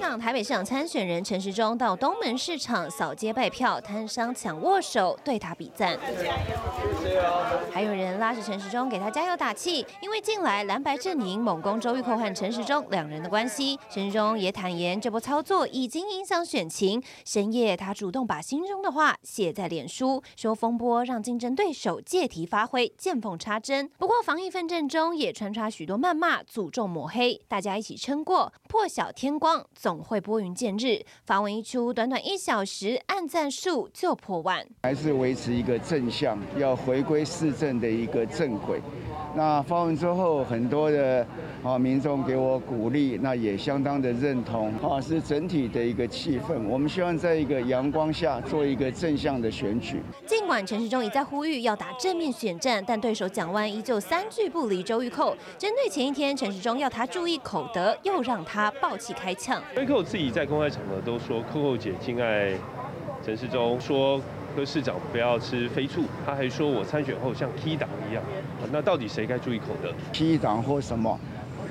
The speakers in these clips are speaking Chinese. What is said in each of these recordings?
港台北市长参选人陈时中到东门市场扫街拜票，摊商抢握手，对他比赞。还有人拉着陈时中给他加油打气，因为近来蓝白阵营猛攻周玉蔻和陈时中两人的关系。陈时中也坦言，这波操作已经影响选情。深夜，他主动把心中的话写在脸书，说风波让竞争对手借题发挥，见缝插针。不过防疫奋战中也穿插许多谩骂、诅咒、抹黑，大家一起撑过，破晓天光。总会拨云见日。发文一出，短短一小时，按赞数就破万。还是维持一个正向，要回回归市政的一个正轨。那发文之后，很多的啊民众给我鼓励，那也相当的认同啊，是整体的一个气氛。我们希望在一个阳光下做一个正向的选举。尽管陈时中一再呼吁要打正面选战，但对手蒋万依旧三句不离周玉蔻。针对前一天陈时中要他注意口德，又让他暴气开枪。周玉蔻自己在公开场合都说，蔻蔻姐敬爱陈世忠，说。柯市长不要吃飞醋，他还说我参选后像 T 党一样，那到底谁该注意口德？T 党或什么？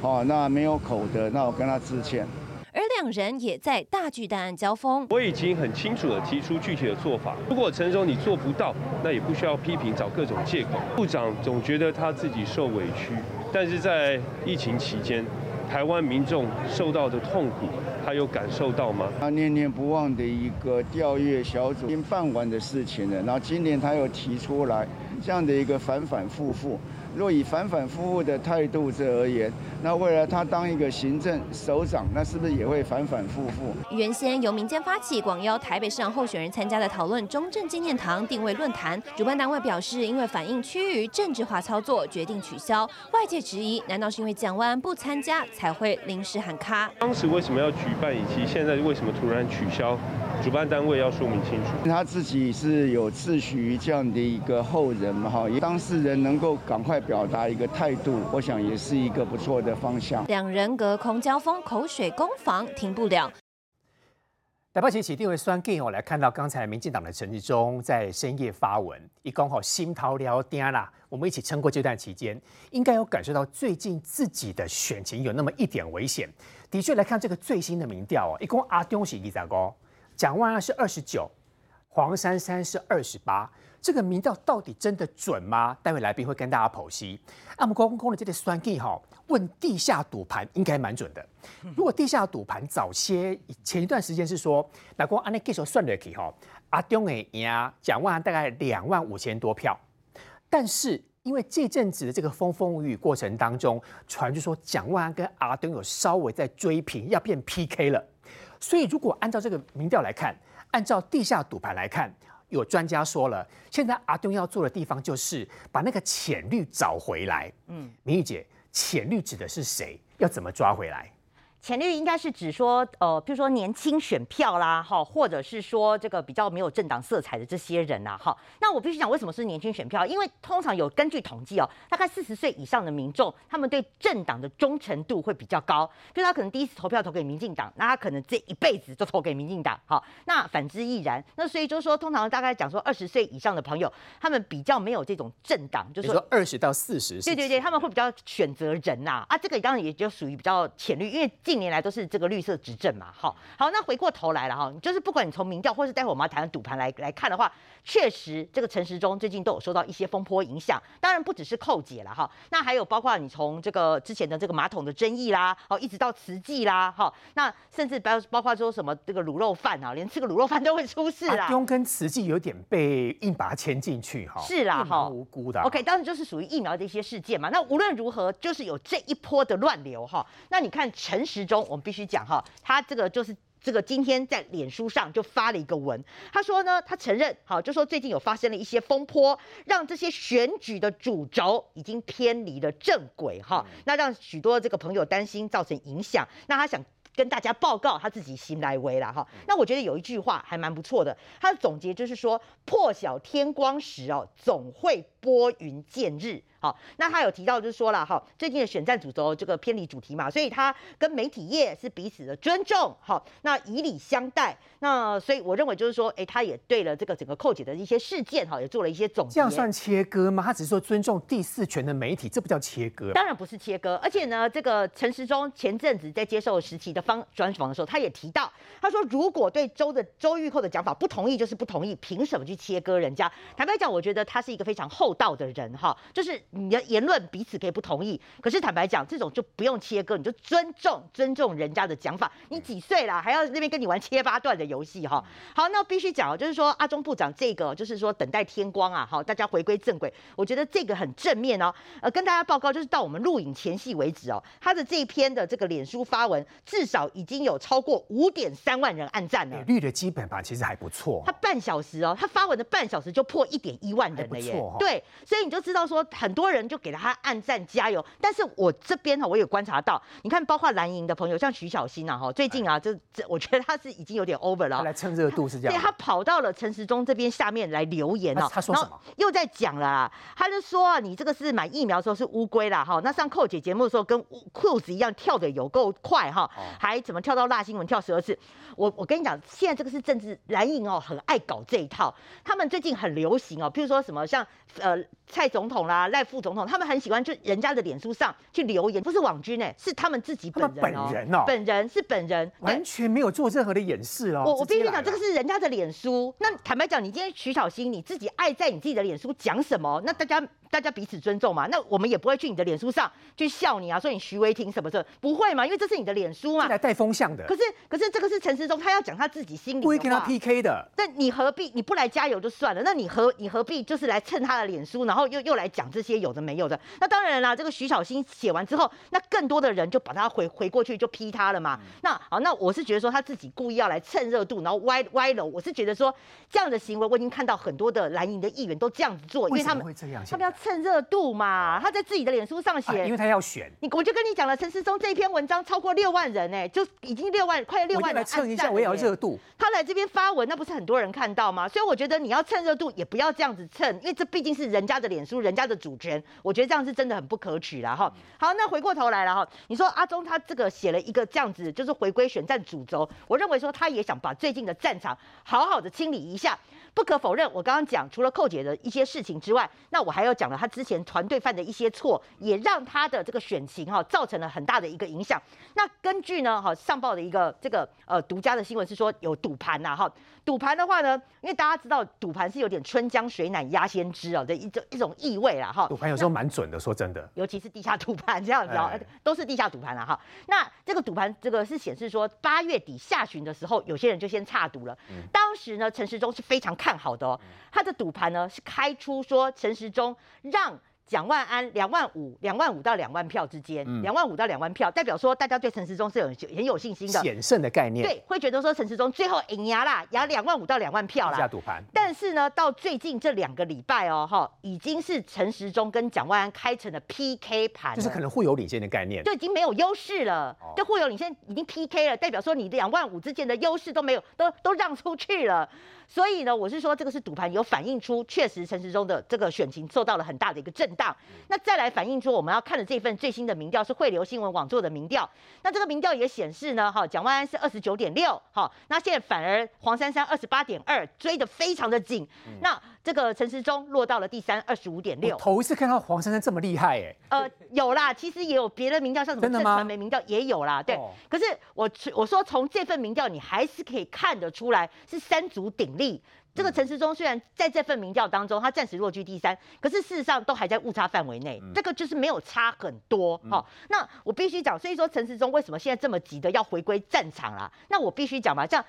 哦，那没有口德，那我跟他致歉。而两人也在大巨蛋交锋。我已经很清楚的提出具体的做法，如果陈总你做不到，那也不需要批评，找各种借口。部长总觉得他自己受委屈，但是在疫情期间。台湾民众受到的痛苦，他有感受到吗？他念念不忘的一个调阅小组已经办完的事情了，然后今年他又提出来这样的一个反反复复。若以反反复复的态度这而言，那未来他当一个行政首长，那是不是也会反反复复？原先由民间发起广邀台北市长候选人参加的讨论中正纪念堂定位论坛，主办单位表示，因为反映趋于政治化操作，决定取消。外界质疑，难道是因为蒋万不参加才会临时喊卡？当时为什么要举办，以及现在为什么突然取消？主办单位要说明清楚。他自己是有自诩于这样的一个后人嘛？哈，当事人能够赶快。表达一个态度，我想也是一个不错的方向。两人隔空交锋，口水攻防停不了。台北起定位双 G 哦，来看到刚才民进党的陈志忠在深夜发文，一刚好心头聊天啦。我们一起撑过这段期间，应该有感受到最近自己的选情有那么一点危险。的确来看这个最新的民调哦，一共阿东是一咋高，蒋万安是二十九，黄珊珊是二十八。这个民调到底真的准吗？待会来宾会跟大家剖析。那么公公的这个算计哈，问地下赌盘应该蛮准的。如果地下赌盘早些前一段时间是说，那光按那计数算得起哈，阿东诶赢蒋万大概两万五千多票。但是因为这阵子的这个风风雨雨过程当中，传就说蒋万安跟阿东有稍微在追平，要变 PK 了。所以如果按照这个民调来看，按照地下赌盘来看。有专家说了，现在阿东要做的地方就是把那个浅绿找回来。嗯，明玉姐，浅绿指的是谁？要怎么抓回来？浅绿应该是指说，呃，比如说年轻选票啦，哈，或者是说这个比较没有政党色彩的这些人呐，哈。那我必须讲，为什么是年轻选票？因为通常有根据统计哦，大概四十岁以上的民众，他们对政党的忠诚度会比较高，就他可能第一次投票投给民进党，那他可能这一辈子都投给民进党，好。那反之亦然。那所以就是说，通常大概讲说，二十岁以上的朋友，他们比较没有这种政党，就是说二十到四十，对对对，他们会比较选择人呐，啊，这个当然也就属于比较浅绿，因为。近年来都是这个绿色执政嘛，好，好，那回过头来了哈，就是不管你从民调或是待会我们要谈赌盘来来看的话，确实这个陈时中最近都有受到一些风波影响，当然不只是扣解了哈，那还有包括你从这个之前的这个马桶的争议啦，哦，一直到慈济啦，哈，那甚至包包括说什么这个卤肉饭啊，连吃个卤肉饭都会出事啦。用跟慈济有点被硬把它牵进去哈，是啦，哈，无辜的。OK，当然就是属于疫苗的一些事件嘛。那无论如何，就是有这一波的乱流哈。那你看陈时。之中，我们必须讲哈，他这个就是这个今天在脸书上就发了一个文，他说呢，他承认好，就说最近有发生了一些风波，让这些选举的主轴已经偏离了正轨哈，那让许多这个朋友担心造成影响，那他想跟大家报告他自己心来为了哈，那我觉得有一句话还蛮不错的，他的总结就是说，破晓天光时哦，总会。拨云见日。好，那他有提到就是说了哈，最近的选战主轴这个偏离主题嘛，所以他跟媒体业是彼此的尊重，好，那以礼相待，那所以我认为就是说，哎，他也对了这个整个寇姐的一些事件哈，也做了一些总结。这样算切割吗？他只是说尊重第四权的媒体，这不叫切割。当然不是切割，而且呢，这个陈时中前阵子在接受实习的方专访的时候，他也提到，他说如果对周的周玉蔻的讲法不同意，就是不同意，凭什么去切割人家？坦白讲，我觉得他是一个非常厚道的人哈，就是。你的言论彼此可以不同意，可是坦白讲，这种就不用切割，你就尊重尊重人家的讲法。你几岁了，还要那边跟你玩切八段的游戏哈？好，那必须讲，就是说阿中部长这个，就是说等待天光啊，好，大家回归正轨。我觉得这个很正面哦。呃，跟大家报告，就是到我们录影前戏为止哦，他的这一篇的这个脸书发文，至少已经有超过五点三万人按赞了。绿的基本盘其实还不错。他半小时哦，他发文的半小时就破一点一万人了耶。对，所以你就知道说很。多人就给了他暗赞加油，但是我这边哈，我有观察到，你看，包括蓝营的朋友，像徐小新啊，哈，最近啊，这这，我觉得他是已经有点 over 了，来蹭热度是这样，对他跑到了陈时中这边下面来留言了，他说什么？又在讲了啦，他就说啊，你这个是买疫苗的时候是乌龟啦，哈，那上寇姐节目的时候跟裤子一样跳的有够快哈，还怎么跳到辣新闻跳十二次？我我跟你讲，现在这个是政治蓝营哦，很爱搞这一套，他们最近很流行哦，譬如说什么像呃蔡总统啦赖。副总统他们很喜欢去人家的脸书上去留言，不是网军哎，是他们自己本人哦，本人是本人，完全没有做任何的掩饰哦。我我必须讲，这个是人家的脸书。那坦白讲，你今天徐小新你自己爱在你自己的脸书讲什么？那大家。大家彼此尊重嘛，那我们也不会去你的脸书上去笑你啊，说你徐威霆什么的，不会嘛，因为这是你的脸书嘛，来带风向的。可是可是这个是陈时中，他要讲他自己心里不会跟他 PK 的。那你何必你不来加油就算了，那你何你何必就是来蹭他的脸书，然后又又来讲这些有的没有的？那当然啦，这个徐小新写完之后，那更多的人就把他回回过去就批他了嘛。那好，那我是觉得说他自己故意要来蹭热度，然后歪歪楼。我是觉得说这样的行为，我已经看到很多的蓝营的议员都这样子做，因为他们会这样他们要蹭热度。嘛，他在自己的脸书上写，因为他要选你，我就跟你讲了，陈思忠这一篇文章超过六万人哎，就已经六万，快六万人蹭一下，我也要热度。他来这边发文，那不是很多人看到吗？所以我觉得你要蹭热度，也不要这样子蹭，因为这毕竟是人家的脸书，人家的主权，我觉得这样是真的很不可取了哈。好，那回过头来了哈，你说阿中他这个写了一个这样子，就是回归选战主轴，我认为说他也想把最近的战场好好的清理一下。不可否认，我刚刚讲除了寇姐的一些事情之外，那我还要讲了他之前团队犯的一些错，也让他的这个选情哈造成了很大的一个影响。那根据呢哈上报的一个这个呃独家的新闻是说有赌盘呐哈，赌盘的话呢，因为大家知道赌盘是有点春江水暖鸭先知啊的一种一种意味啦哈。赌盘有时候蛮准的，说真的，尤其是地下赌盘这样子啊，都是地下赌盘了哈。那这个赌盘这个是显示说八月底下旬的时候，有些人就先差赌了。当时呢，陈时中是非常看。好的哦，他的赌盘呢是开出说陈时中让蒋万安两万五两万五到两万票之间，两万五到两万票，代表说大家对陈时中是有很有信心的，险胜的概念，对，会觉得说陈时中最后赢牙啦，赢两万五到两万票啦。下赌盘。但是呢，到最近这两个礼拜哦，哈，已经是陈时中跟蒋万安开成了 PK 盘，就是可能互有领先的概念，就已经没有优势了，就互有领先已经 PK 了，代表说你两万五之间的优势都没有，都都让出去了。所以呢，我是说这个是赌盘有反映出，确实陈时中的这个选情受到了很大的一个震荡。那再来反映出我们要看的这份最新的民调是汇流新闻网做的民调。那这个民调也显示呢，哈，蒋万安是二十九点六，哈，那现在反而黄珊珊二十八点二，追得非常的紧。那这个陈时中落到了第三，二十五点六。头一次看到黄珊珊这么厉害，哎。呃，有啦，其实也有别的民调，像什么正传媒民调也有啦，对。可是我我说从这份民调，你还是可以看得出来是三足鼎立。这个陈时中虽然在这份民调当中，他暂时落居第三，可是事实上都还在误差范围内，这个就是没有差很多。好，那我必须讲，所以说陈时中为什么现在这么急的要回归战场啦？那我必须讲嘛，像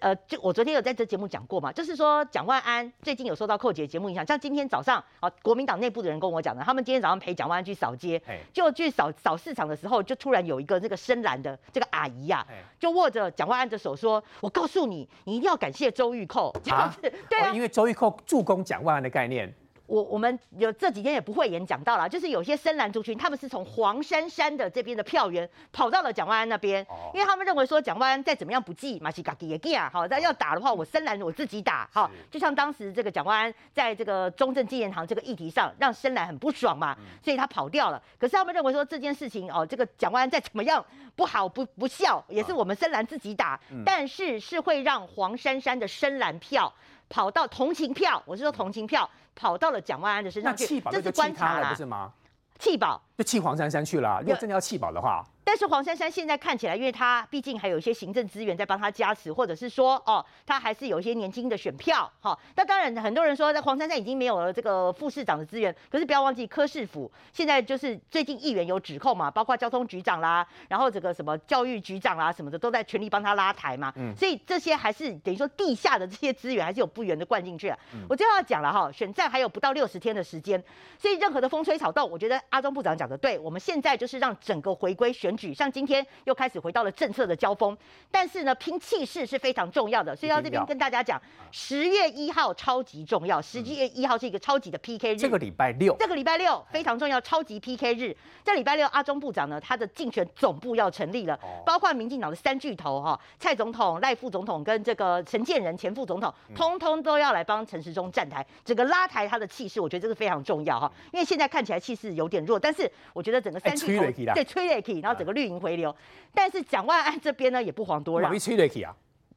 呃，就我昨天有在这节目讲过嘛，就是说蒋万安最近有受到寇姐节目影响，像今天早上啊，国民党内部的人跟我讲的，他们今天早上陪蒋万安去扫街，就去扫扫市场的时候，就突然有一个那个深蓝的这个阿姨呀，就握着蒋万安的手说：“我告诉你，你一定要感谢周玉蔻。”这样子。对啊，因为周玉蔻助攻蒋万安的概念。我我们有这几天也不会演讲到了，就是有些深蓝族群，他们是从黄珊珊的这边的票源跑到了蒋万安那边，因为他们认为说蒋万安再怎么样不济，马西嘎吉也给啊，好，但要打的话，我深蓝我自己打，好，就像当时这个蒋万安在这个中正纪念堂这个议题上，让深蓝很不爽嘛，所以他跑掉了。可是他们认为说这件事情哦，这个蒋万安再怎么样不好不不孝，也是我们深蓝自己打，但是是会让黄珊珊的深蓝票。跑到同情票，我是说同情票跑到了蒋万安的身上去，这是观察啦，不是吗？弃保就弃黄珊珊去了。如果真的要弃保的话。但是黄珊珊现在看起来，因为她毕竟还有一些行政资源在帮她加持，或者是说，哦，她还是有一些年轻的选票，哈。那当然，很多人说，黄珊珊已经没有了这个副市长的资源，可是不要忘记柯市府现在就是最近议员有指控嘛，包括交通局长啦，然后这个什么教育局长啦什么的，都在全力帮他拉台嘛。嗯。所以这些还是等于说地下的这些资源还是有不远的灌进去。我就要讲了哈，选战还有不到六十天的时间，所以任何的风吹草动，我觉得阿中部长讲的。对，我们现在就是让整个回归选举，像今天。又开始回到了政策的交锋，但是呢，拼气势是非常重要的，所以到这边跟大家讲，十月一号超级重要，十月一号是一个超级的 PK 日，这个礼拜六，这个礼拜六非常重要，超级 PK 日，这礼拜六阿中部长呢，他的竞选总部要成立了，包括民进党的三巨头哈，蔡总统、赖副总统跟这个陈建仁前副总统，通通都要来帮陈时中站台，整个拉抬他的气势，我觉得这是非常重要哈，因为现在看起来气势有点弱，但是我觉得整个三巨头对吹也可以，然后整个绿营回流。但是蒋万安这边呢也不遑多让。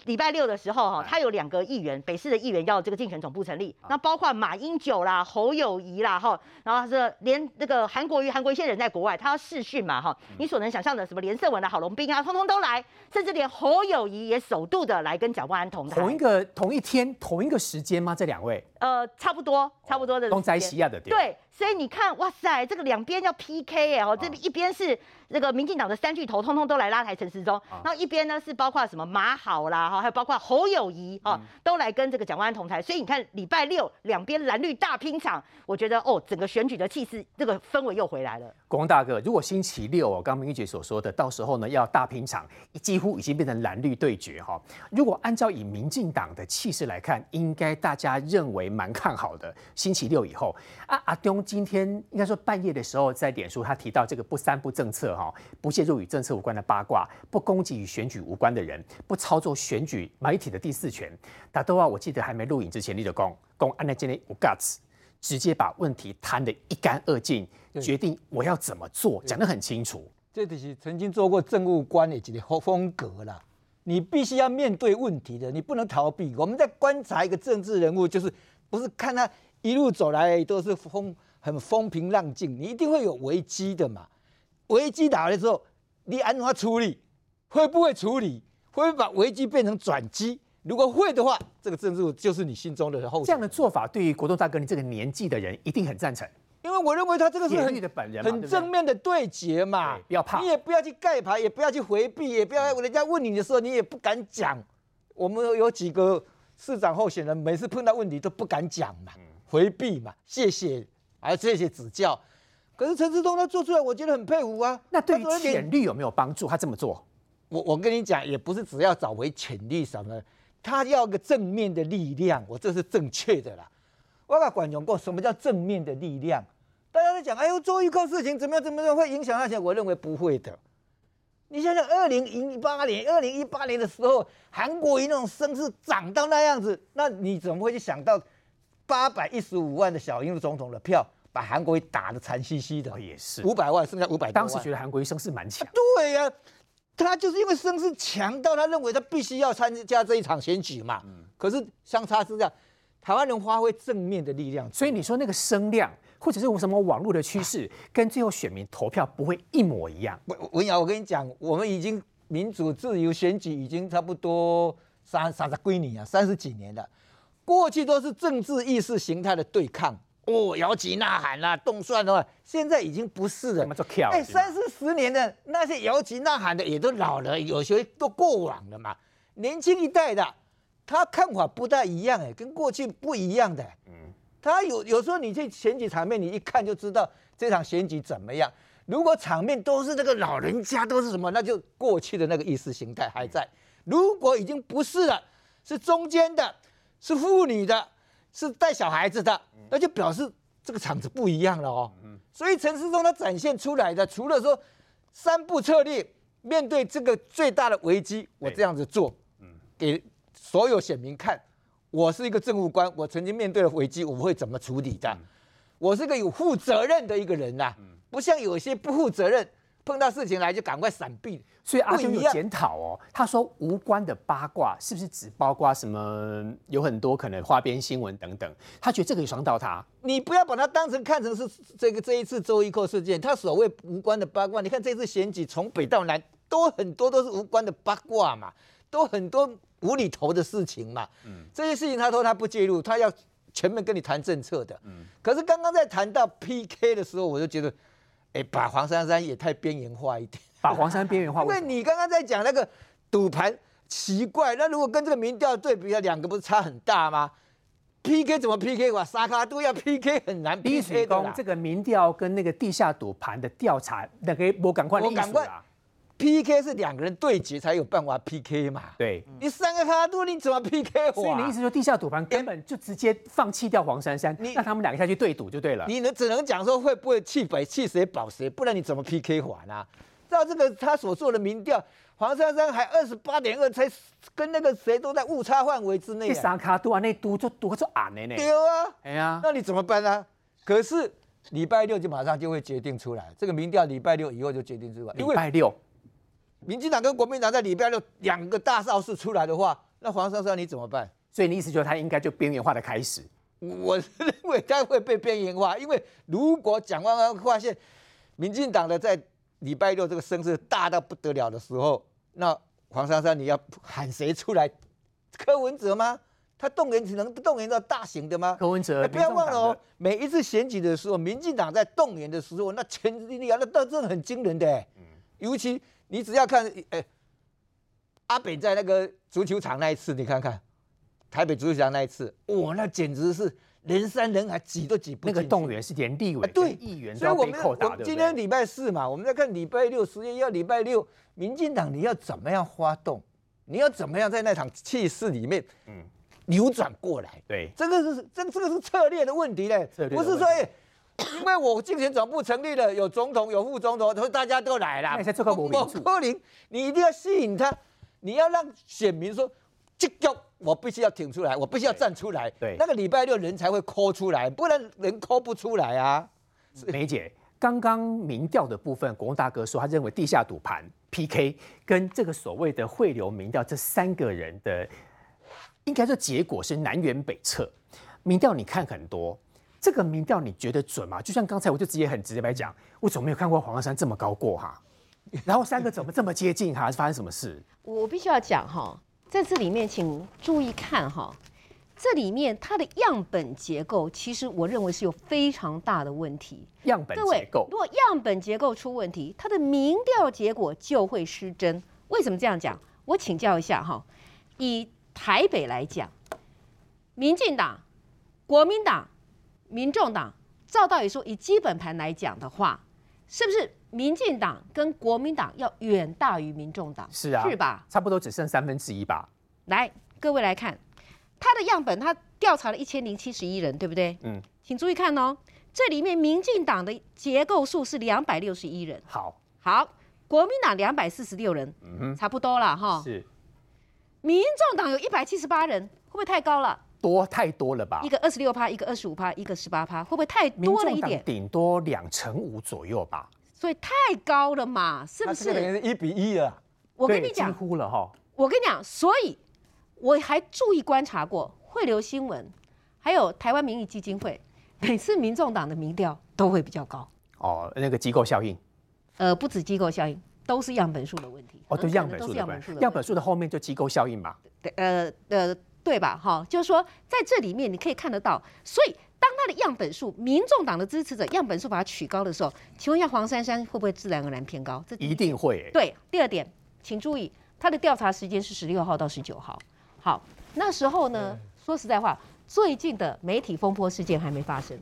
礼拜六的时候哈，他有两个议员，北市的议员要这个竞选总部成立，那包括马英九啦、侯友谊啦哈，然后是连那个韩国瑜、韩国一些人在国外，他要试训嘛哈，你所能想象的什么连胜文的郝龙斌啊，通通都来，甚至连侯友谊也首度的来跟蒋万安同台。同一个同一天同一个时间吗？这两位？呃，差不多，差不多的。东在西亚的对。所以你看，哇塞，这个两边要 PK 哎，哦，这一边是那个民进党的三巨头，通通都来拉抬陈时中，然后一边呢是包括什么马好啦，哈，还有包括侯友谊，哈，都来跟这个蒋万安同台。所以你看礼拜六两边蓝绿大拼场，我觉得哦，整个选举的气势，这个氛围又回来了。国王大哥，如果星期六哦，刚明玉姐所说的，到时候呢要大拼场，几乎已经变成蓝绿对决哈。如果按照以民进党的气势来看，应该大家认为蛮看好的。星期六以后啊，阿东。今天应该说半夜的时候，在脸书他提到这个不三不政策哈，不介入与政策无关的八卦，不攻击与选举无关的人，不操作选举媒体的第四权。打都啊，我记得还没录影之前，立的功功安在今天无 guts，直接把问题谈得一干二净，决定我要怎么做，讲得很清楚。这就是曾经做过政务官的几个风格啦。你必须要面对问题的，你不能逃避。我们在观察一个政治人物，就是不是看他一路走来都是风。很风平浪静，你一定会有危机的嘛？危机打来之后，你安怎处理？会不会处理？会不会把危机变成转机？如果会的话，这个政治就是你心中的后。这样的做法对于国栋大哥你这个年纪的人一定很赞成，因为我认为他这个是很很正面的对决嘛。不要怕，你也不要去盖牌，也不要去回避，也不要人家问你的时候你也不敢讲。我们有几个市长候选人，每次碰到问题都不敢讲嘛，回避嘛，谢谢。还有这些指教，可是陈志忠他做出来，我觉得很佩服啊。那对于潜力有没有帮助？他这么做，我我跟你讲，也不是只要找回潜力什么，他要个正面的力量，我这是正确的啦。我把管用过，什么叫正面的力量？大家都讲，哎呦，做一个事情怎么样怎么样会影响那些？我认为不会的。你想想，二零一八年，二零一八年的时候，韩国瑜那种声势涨到那样子，那你怎么会去想到八百一十五万的小英总统的票？把韩国瑜打得惨兮兮的，也是五百万，剩下五百当时觉得韩国瑜声势蛮强，对呀，他就是因为声势强到他认为他必须要参加这一场选举嘛。嗯。可是相差是这样，台湾人发挥正面的力量，所以你说那个声量，或者是什么网络的趋势，跟最后选民投票不会一模一样。文瑶，我跟你讲，我们已经民主自由选举已经差不多三三十归你啊，三十几年了，过去都是政治意识形态的对抗。哦，摇旗呐喊啦，动算的话，现在已经不是了。哎，三四十年的那些摇旗呐喊的也都老了，有些都过往了嘛。年轻一代的，他看法不太一样，哎，跟过去不一样的。嗯，他有有时候你去选举场面，你一看就知道这场选举怎么样。如果场面都是那个老人家，都是什么，那就过去的那个意识形态还在。如果已经不是了，是中间的，是妇女的。是带小孩子的，那就表示这个场子不一样了哦。所以陈世忠他展现出来的，除了说三步策略，面对这个最大的危机，我这样子做，给所有选民看，我是一个政务官，我曾经面对了危机，我会怎么处理的？我是个有负责任的一个人呐，不像有些不负责任，碰到事情来就赶快闪避。所以阿兄有检讨哦，他说无关的八卦是不是只包括什么有很多可能花边新闻等等？他觉得这个有伤到他。你不要把它当成看成是这个这一次周一扣事件，他所谓无关的八卦，你看这次选举从北到南都很多都是无关的八卦嘛，都很多无厘头的事情嘛。这些事情他说他不介入，他要全面跟你谈政策的。可是刚刚在谈到 PK 的时候，我就觉得，哎，把黄珊珊也太边缘化一点。把黄山边缘化，因为你刚刚在讲那个赌盘奇怪，那如果跟这个民调对比，两个不是差很大吗？PK 怎么 PK 哇？沙卡都要 PK 很难 PK 的啦。这个民调跟那个地下赌盘的调查，那个我赶快我赶快啊！PK 是两个人对决才有办法 PK 嘛。对，你三个卡都你怎么 PK 我、啊？所以你意思说地下赌盘根本就直接放弃掉黄珊珊，你让他们两个下去对赌就对了。你能只能讲说会不会弃北弃谁保谁，不然你怎么 PK 法呢？照这个他所做的民调，黄珊珊还二十八点二，才跟那个谁都在误差范围之内、那啊。三卡都啊，那赌就赌就暗的呢。对啊，哎呀，那你怎么办呢？可是礼拜六就马上就会决定出来，这个民调礼拜六以后就决定出来，礼拜六民进党跟国民党在礼拜六两个大造势出来的话，那黄珊珊你怎么办？所以你意思就是他应该就边缘化的开始。我认为他会被边缘化，因为如果蒋万安发现民进党的在礼拜六这个声势大到不得了的时候，那黄珊珊你要喊谁出来？柯文哲吗？他动员只能动员到大型的吗？柯文哲哎不要忘了哦每一次选举的时候，民进党在动员的时候，那全力啊，那那真的很惊人的嗯。尤其你只要看，哎，阿北在那个足球场那一次，你看看台北足球场那一次，哇，那简直是人山人海，挤都挤不进去。那个动员是连立委啊对跟议员都所以被扣打，对不对？们今天礼拜四嘛，我们在看礼拜六，十月一号礼拜六，民进党你要怎么样发动？你要怎么样在那场气势里面，嗯扭转过来？对，这个是这这个是策略的问题嘞不是说因为我竞选总部成立了，有总统有副总统，所以大家都来了。那你才做个国民主柯林，你一定要吸引他，你要让选民说，这个我必须要挺出来，我必须要站出来。对那个礼拜六人才会抠出来，不然人抠不出来啊。梅姐，刚刚民调的部分，国公大哥说他认为地下赌盘 PK 跟这个所谓的汇流民调这三个人的，应该说结果是南辕北辙。民调你看很多，这个民调你觉得准吗？就像刚才我就直接很直接来讲，我怎么没有看过黄珊珊这么高过哈？然后三个怎么这么接近哈？是发生什么事？我必须要讲哈，在这里面请注意看哈，这里面它的样本结构，其实我认为是有非常大的问题。样本结构如果样本结构出问题，它的民调结果就会失真。为什么这样讲？我请教一下哈，以台北来讲，民进党、国民党、民众党，照道理说，以基本盘来讲的话，是不是民进党跟国民党要远大于民众党？是啊，是吧？？差不多只剩三分之一吧。来，各位来看，他的样本，他调查了一千零七十一人，对不对？嗯，请注意看哦，这里面民进党的结构数是两百六十一人，好，好，国民党两百四十六人，嗯哼，差不多了哈。是民众党有一百七十八人，会不会太高了？多太多了吧一？个二十六趴，一个二十五趴，一个十八趴，会不会太多了一点？顶多两成五左右吧。所以太高了嘛，是不是？于是一比一了。我跟你讲几，乎了哈。我跟你讲，所以我还注意观察过汇流新闻，还有台湾民意基金会，每次民众党的民调都会比较高。哦，那个机构效应，呃，不止机构效应，都是样本数的问题。哦，对样本数的问题，样本数的后面就机构效应嘛。对呃呃，对吧？哈，就是说在这里面你可以看得到，所以当他的样本数，民众党的支持者样本数把它取高的时候，请问一下黄珊珊会不会自然而然偏高？这一定会、欸。对。第二点，请注意，他的调查时间是十六号到十九号。好，那时候呢，说实在话，最近的媒体风波事件还没发生。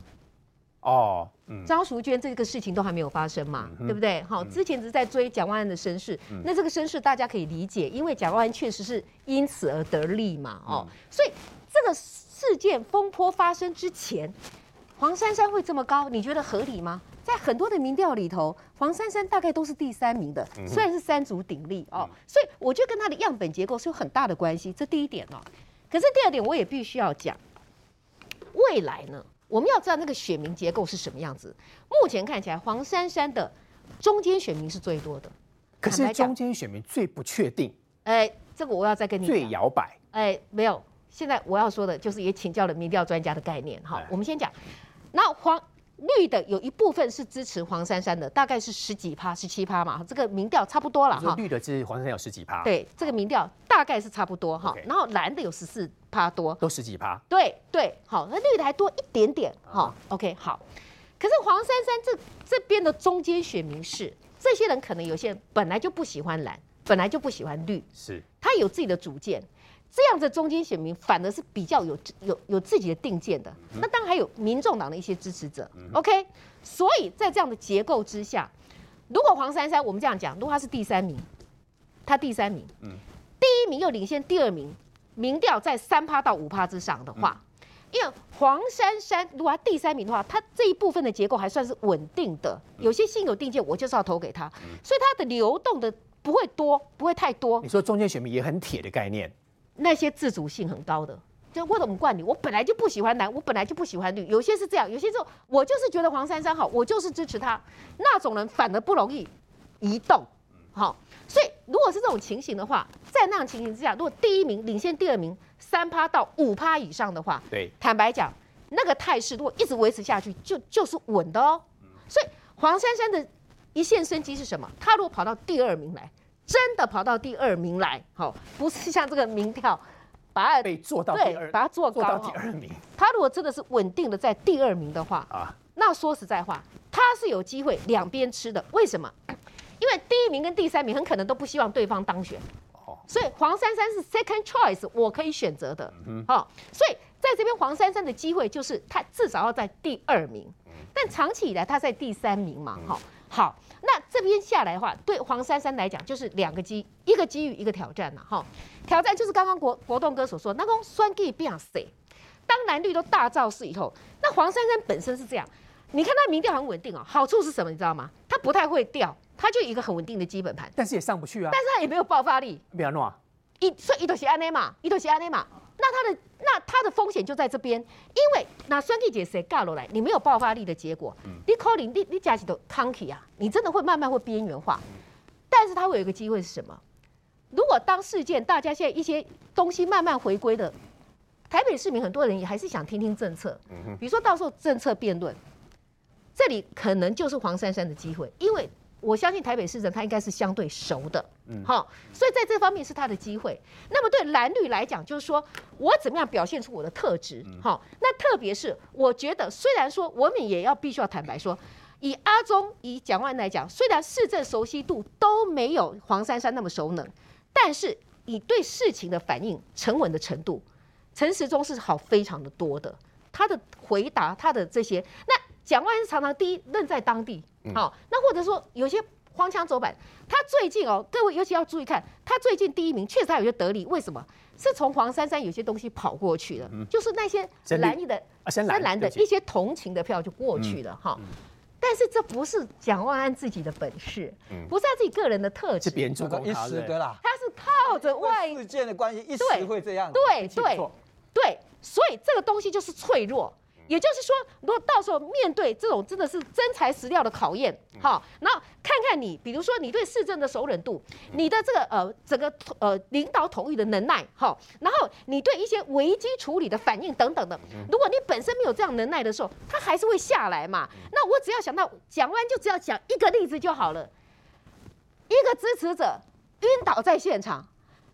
哦，嗯，张淑娟这个事情都还没有发生嘛，对不对？好，之前只是在追蒋万安的身世，那这个身世大家可以理解，因为蒋万安确实是因此而得利嘛，哦，所以这个事件风波发生之前，黄珊珊会这么高，你觉得合理吗？在很多的民调里头，黄珊珊大概都是第三名的，虽然是三足鼎立哦，所以我觉得跟他的样本结构是有很大的关系。这第一点哦。可是第二点，我也必须要讲，未来呢，我们要知道那个选民结构是什么样子。目前看起来，黄珊珊的中间选民是最多的，可是中间选民最不确定、哎，这个我要再跟你最讲。摇摆。哎，没有。现在我要说的就是，也请教了民调专家的概念。哈哎，我们先讲，那黄绿的有一部分是支持黄珊珊的，大概是十几趴、十七趴嘛，这个民调差不多了哈。绿的是黄珊珊有十几趴，，对，这个民调大概是差不多哈。然后蓝的有十四趴多，都十几趴。对对，好，那绿的还多一点点，哈，OK，好。可是黄珊珊这这边的中间选民是这些人，可能有些人本来就不喜欢蓝，本来就不喜欢绿，是他有自己的主见，这样的中间选民反而是比较有有有自己的定见的。那当然还有民众党的一些支持者，OK。所以在这样的结构之下，如果黄珊珊我们这样讲，如果他是第三名，他第三名，第一名又领先第二名，民调在三趴到五趴之上的话。因为黄珊珊如果他第三名的话，他这一部分的结构还算是稳定的，有些心有定见，我就是要投给他，所以他的流动的不会多，不会太多。你说中间选民也很铁的概念，那些自主性很高的，就为什么惯你？我本来就不喜欢男，我本来就不喜欢女。有些是这样，有些时候我就是觉得黄珊珊好，我就是支持他。那种人反而不容易移动，好。所以如果是这种情形的话，在那样情形之下，如果第一名领先第二名三趴到五趴以上的话，对，坦白讲，那个态势如果一直维持下去，就就是稳的哦。所以黄珊珊的一线生机是什么？她如果跑到第二名来，真的跑到第二名来，好，不是像这个民调把它被做到第二，把它做做到高第二名他如果真的是稳定的在第二名的话，啊，那说实在话，他是有机会两边吃的。为什么？因为第一名跟第三名很可能都不希望对方当选，哦所以黄珊珊是 second choice，我可以选择的。好、所以在这边黄珊珊的机会就是他至少要在第二名，但长期以来他在第三名嘛。好、好，那这边下来的话，对黄珊珊来讲就是两个机，一个机遇，一个挑战呐。哈、挑战就是刚刚国国栋哥所说，那个酸 G 变谁？当蓝绿都大造势以后，那黄珊珊本身是这样，你看他民调很稳定哦，好处是什么？你知道吗？他不太会掉，他就一个很稳定的基本盘，但是也上不去啊，但是他也没有爆发力，不要弄啊，一所以一头是安内嘛，一头是安内嘛，那他的那他的风险就在这边，因为那酸 K 姐谁尬落来，你没有爆发力的结果，你可能你你加起都康 K 啊，你真的会慢慢会边缘化，但是他会有一个机会是什么？如果当事件大家现在一些东西慢慢回归的，台北市民很多人也还是想听听政策，比如说到时候政策辩论，这里可能就是黄珊珊的机会，因为我相信台北市人他应该是相对熟的，嗯好、所以在这方面是他的机会。那么对蓝绿来讲，就是说我怎么样表现出我的特质，好、那特别是我觉得，虽然说我们也要必须要坦白说。以阿中、以蒋万来讲，虽然市政熟悉度都没有黄珊珊那么熟能，但是你对事情的反应、沉稳的程度，陈时中是好非常的多的。他的回答，他的这些，那蒋万是常常第一任在当地，好、那或者说有些荒腔走板，他最近哦，各位尤其要注意看，他最近第一名确实他有些得力，为什么？是从黄珊珊有些东西跑过去的，就是那些蓝营的啊深蓝蓝的一些同情的票就过去了哈。但是这不是蒋万安自己的本事，不是他自己个人的特质，是别人助这个一攻他的，时的啦，他是靠着外事件的关系，一对时会这样。对对对，所以这个东西就是脆弱。也就是说，如果到时候面对这种真的是真材实料的考验，好，然后看看你，比如说你对市政的熟忍度，你的这个呃整个呃领导统御的能耐，好，然后你对一些危机处理的反应等等的，如果你本身没有这样能耐的时候，他还是会下来嘛。那我只要想到讲完，就只要讲一个例子就好了。一个支持者晕倒在现场，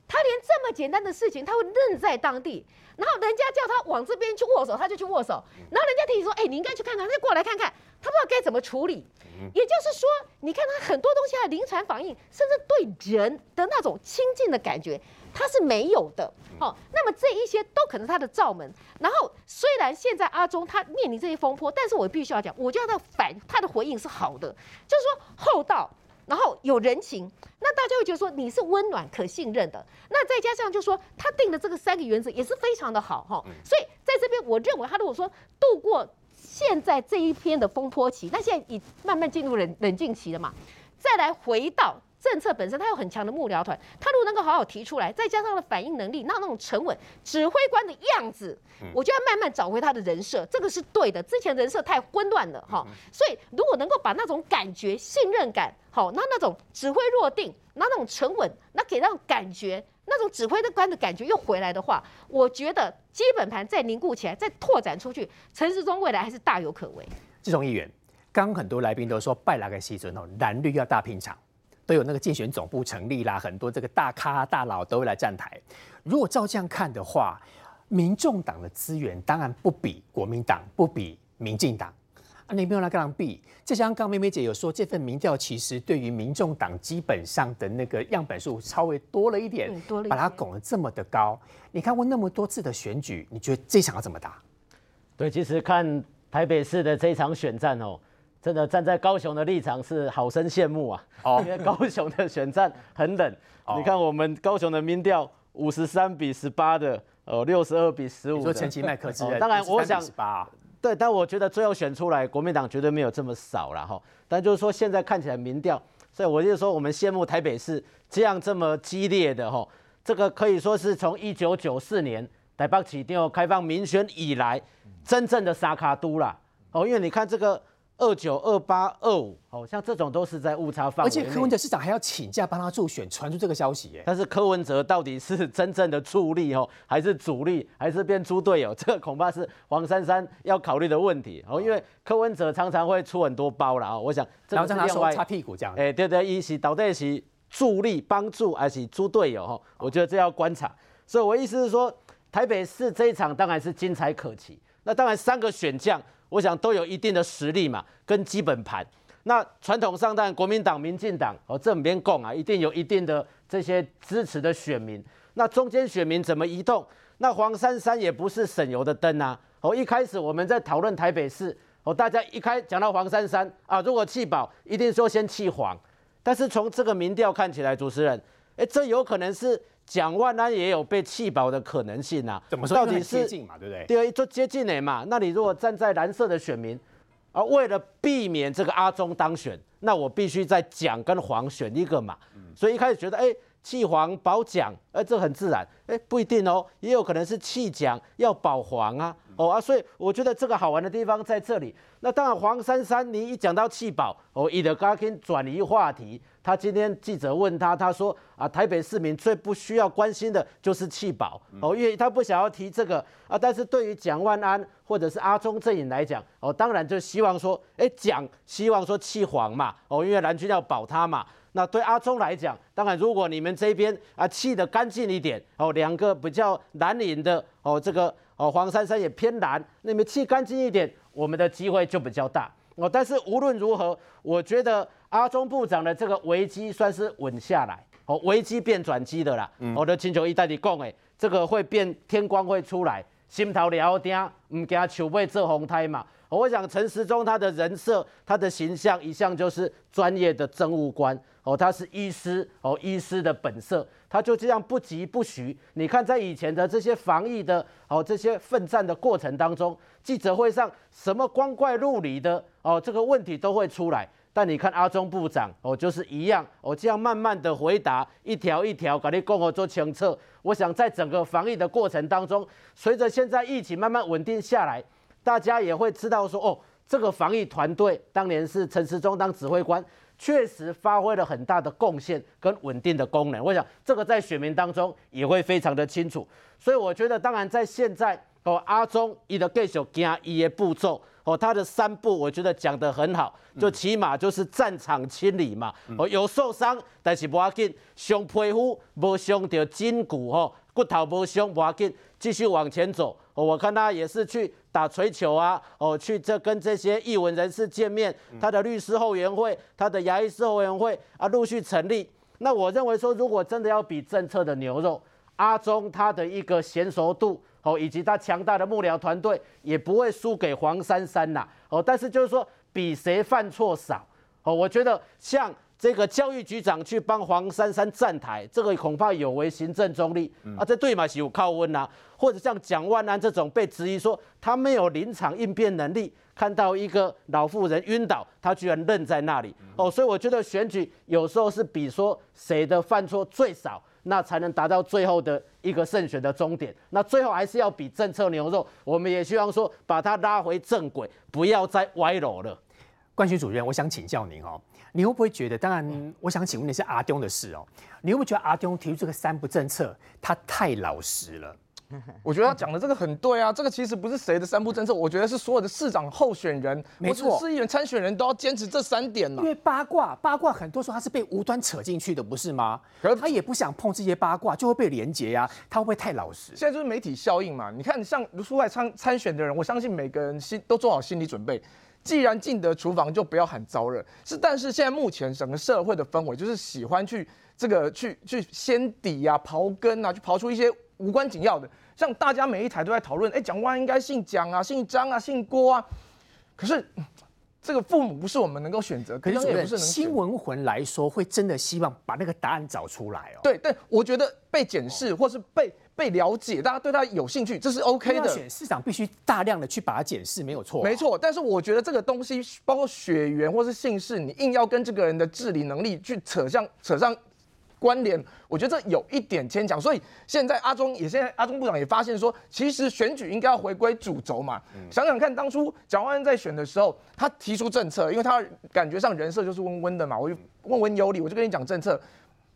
他连这么简单的事情他会愣在当地，然后人家叫他往这边去握手，他就去握手，然后人家提醒说：“哎、你应该去看看，他就过来看看。”他不知道该怎么处理。也就是说，你看他很多东西，他的临床反应，甚至对人的那种亲近的感觉，他是没有的。好、那么这一些都可能是他的罩门。然后虽然现在阿中他面临这些风波，但是我必须要讲，我觉得他的反他的回应是好的，就是说厚道。然后有人情，那大家会觉得说你是温暖可信任的。那再加上就说他定的这个三个原则也是非常的好哈，所以在这边我认为他如果说度过现在这一篇的风波期，那现在已慢慢进入冷冷静期了嘛，再来回到。政策本身，它有很强的幕僚团，他如果能够好好提出来，再加上他的反应能力，那那种沉稳指挥官的样子，我就要慢慢找回他的人设，这个是对的。之前人设太混乱了哈，所以如果能够把那种感觉、信任感，好，那那种指挥若定，那那种沉稳，那给那种感觉，那种指挥的官的感觉又回来的话，我觉得基本盘再凝固起来，再拓展出去，陈时中未来还是大有可为。这种议员，刚很多来宾都说拜那个西尊哦，蓝绿要大拼场。都有那个竞选总部成立啦，很多这个大咖大佬都会来站台。如果照这样看的话，民众党的资源当然不比国民党，不比民进党。啊，你没有来跟他比。就像刚妹妹姐有说，这份民调其实对于民众党基本上的那个样本数稍微多了一点，把它拱得这么的高。你看过那么多次的选举，你觉得这场要怎么打？对，其实看台北市的这场选战哦。真的站在高雄的立场是好生羡慕啊！哦，因为高雄的选战很冷。你看我们高雄的民调五十三比十八的，呃，六十二比十五。你说前期麦克之当然我想对，但我觉得最后选出来国民党绝对没有这么少了哈。但就是说现在看起来民调，所以我就说我们羡慕台北市这样这么激烈的哈，这个可以说是从一九九四年台北起定开放民选以来真正的沙卡都啦。哦，因为你看这个。二九二八二五，好像这种都是在误差范围。而且柯文哲市长还要请假帮他助选，传出这个消息耶。但是柯文哲到底是真正的助力哦，还是主力，还是变猪队友？这个恐怕是黄珊珊要考虑的问题哦。因为柯文哲常常会出很多包了啊。我想，然后让他说擦屁股这样。哎，对对，一起倒在一起助力帮助，还是猪队友哈？我觉得这要观察。所以我意思是说，台北市这一场当然是精彩可期。那当然三个选将。我想都有一定的实力嘛，跟基本盘。那传统上，当然国民党、民进党哦，这边共啊，一定有一定的这些支持的选民。那中间选民怎么移动？那黄珊珊也不是省油的灯啊。哦，一开始我们在讨论台北市，哦，大家一开讲到黄珊珊啊，如果弃保，一定说先弃黄。但是从这个民调看起来，主持人，哎，这有可能是。蒋万安也有被弃保的可能性啊？怎么说？到底是接近嘛，对不对？对，就接近哎嘛。那你如果站在蓝色的选民，而，为了避免这个阿中当选，那我必须在蒋跟黄选一个嘛。所以一开始觉得，哎，弃黄保蒋，哎，这很自然。哎，不一定哦，也有可能是弃蒋要保黄啊。哦啊，所以我觉得这个好玩的地方在这里。那当然，黄珊珊，你一讲到弃保，哦，伊的刚刚转移话题。他今天记者问他，他说啊，台北市民最不需要关心的就是弃保哦，因为他不想要提这个啊。但是对于蒋万安或者是阿中阵营来讲哦，当然就希望说，哎，蒋希望说弃黄嘛哦，因为蓝军要保他嘛。那对阿中来讲，当然如果你们这边啊弃的干净一点哦，两个比较蓝领的哦，这个哦黄珊珊也偏蓝，你们弃干净一点，我们的机会就比较大哦。但是无论如何，我觉得。阿中部长的这个危机算是稳下来，哦，危机变转机的啦。我的请求一代你讲诶，这个会变天光会出来，心头了定，唔惊球背做红胎嘛。我想陈时中他的人设，他的形象一向就是专业的政务官，哦，他是医师，哦，医师的本色，他就这样不疾不徐。你看在以前的这些防疫的，哦，这些奋战的过程当中，记者会上什么光怪陆离的，哦，这个问题都会出来。但你看阿中部长哦，就是一样哦，这样慢慢的回答，一条一条给你共和做清楚。我想在整个防疫的过程当中，随着现在疫情慢慢稳定下来，大家也会知道说哦，这个防疫团队当年是陈时中当指挥官，确实发挥了很大的贡献跟稳定的功能。我想这个在选民当中也会非常的清楚。所以我觉得，当然在现在哦，阿中伊的继续行伊的步骤。哦，他的三步我觉得讲得很好，就起码就是战场清理嘛。哦，有受伤，但是不要紧，伤皮肤无伤到筋骨，吼，骨头无伤，不要紧，继续往前走。哦，我看他也是去打锤球啊，哦，去这跟这些艺文人士见面，他的律师后援会，他的牙医师后援会啊，陆续成立。那我认为说，如果真的要比政策的牛肉，阿中他的一个娴熟度。哦，以及他强大的幕僚团队也不会输给黄珊珊呐。哦，但是就是说，比谁犯错少。哦，我觉得像这个教育局长去帮黄珊珊站台，这个恐怕有违行政中立啊，这对嘛是有靠温呐。或者像蒋万安这种被质疑说他没有临场应变能力，看到一个老妇人晕倒，他居然愣在那里哦，所以我觉得选举有时候是比说谁的犯错最少，那才能达到最后的一个胜选的终点。那最后还是要比政策牛肉，我们也希望说把它拉回正轨，不要再歪楼了。关系主任，我想请教您哦，你会不会觉得？当然，我想请问的是阿东的事哦，你会不会觉得阿东提出这个三不政策，他太老实了？我觉得他讲的这个很对啊，这个其实不是谁的三不政策，我觉得是所有的市长候选人，没错，市议员参选人都要坚持这三点嘛。因为八卦，八卦很多时候他是被无端扯进去的，不是吗？可是他也不想碰这些八卦，就会被连结呀。他会不会太老实？现在就是媒体效应嘛。你看，像出外参参选的人，我相信每个人心都做好心理准备。既然进得厨房，就不要喊招热。是，但是现在目前整个社会的氛围就是喜欢去这个去去掀底呀、刨根啊，去刨出一些无关紧要的。像大家每一台都在讨论，哎，蒋万应该姓蒋啊，姓张啊，姓郭啊。可是这个父母不是我们能够选择，可是新闻魂来说，会真的希望把那个答案找出来哦。对，但我觉得被检视或是被被了解，大家对他有兴趣，这是 OK 的。选市长必须大量的去把它检视，没有错。没错，但是我觉得这个东西，包括血缘或是姓氏，你硬要跟这个人的治理能力去扯上扯上。关联，我觉得这有一点牵强，所以现在阿中也现在阿中部长也发现说，其实选举应该要回归主轴嘛。想想看，当初蒋万安在选的时候，他提出政策，因为他感觉上人设就是温温的嘛，我就温文有礼，我就跟你讲政策，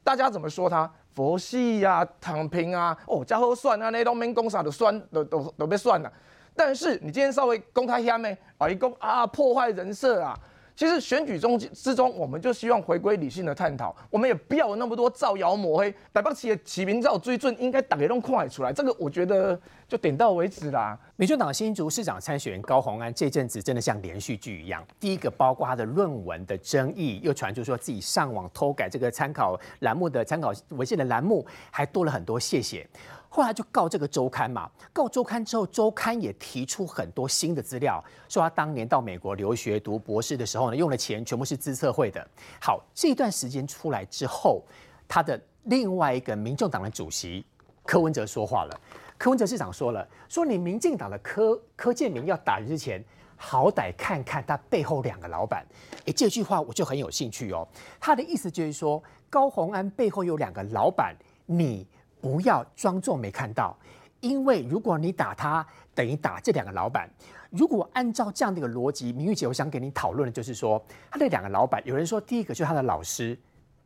大家怎么说他佛系呀、躺平啊，哦，加后算啊，那都没公啥的算都都都被算了。但是你今天稍微公开下面啊，一公啊破坏人设啊。其实选举中之中，我们就希望回归理性的探讨，我们也不要有那么多造谣抹黑。台北企业起名照追准，应该打给弄快出来，这个我觉得就点到为止啦。民进党新竹市长参选人高鸿安这阵子真的像连续剧一样，第一个包括他的论文的争议，又传出说自己上网偷改这个参考栏目的参考文献的栏目，还多了很多谢谢。后来就告这个周刊嘛，告周刊之后，周刊也提出很多新的资料，说他当年到美国留学读博士的时候呢，用的钱全部是资策会的。好，这段时间出来之后，他的另外一个民众党的主席柯文哲说话了。柯文哲市长说了，说你民进党的柯柯建明要打人之前，好歹看看他背后两个老板。诶，这句话我就很有兴趣哦。他的意思就是说，高鸿安背后有两个老板，你。不要装作没看到，因为如果你打他，等于打这两个老板。如果按照这样的一个逻辑，明玉姐，我想给你讨论的就是说，他那两个老板，有人说第一个就是他的老师，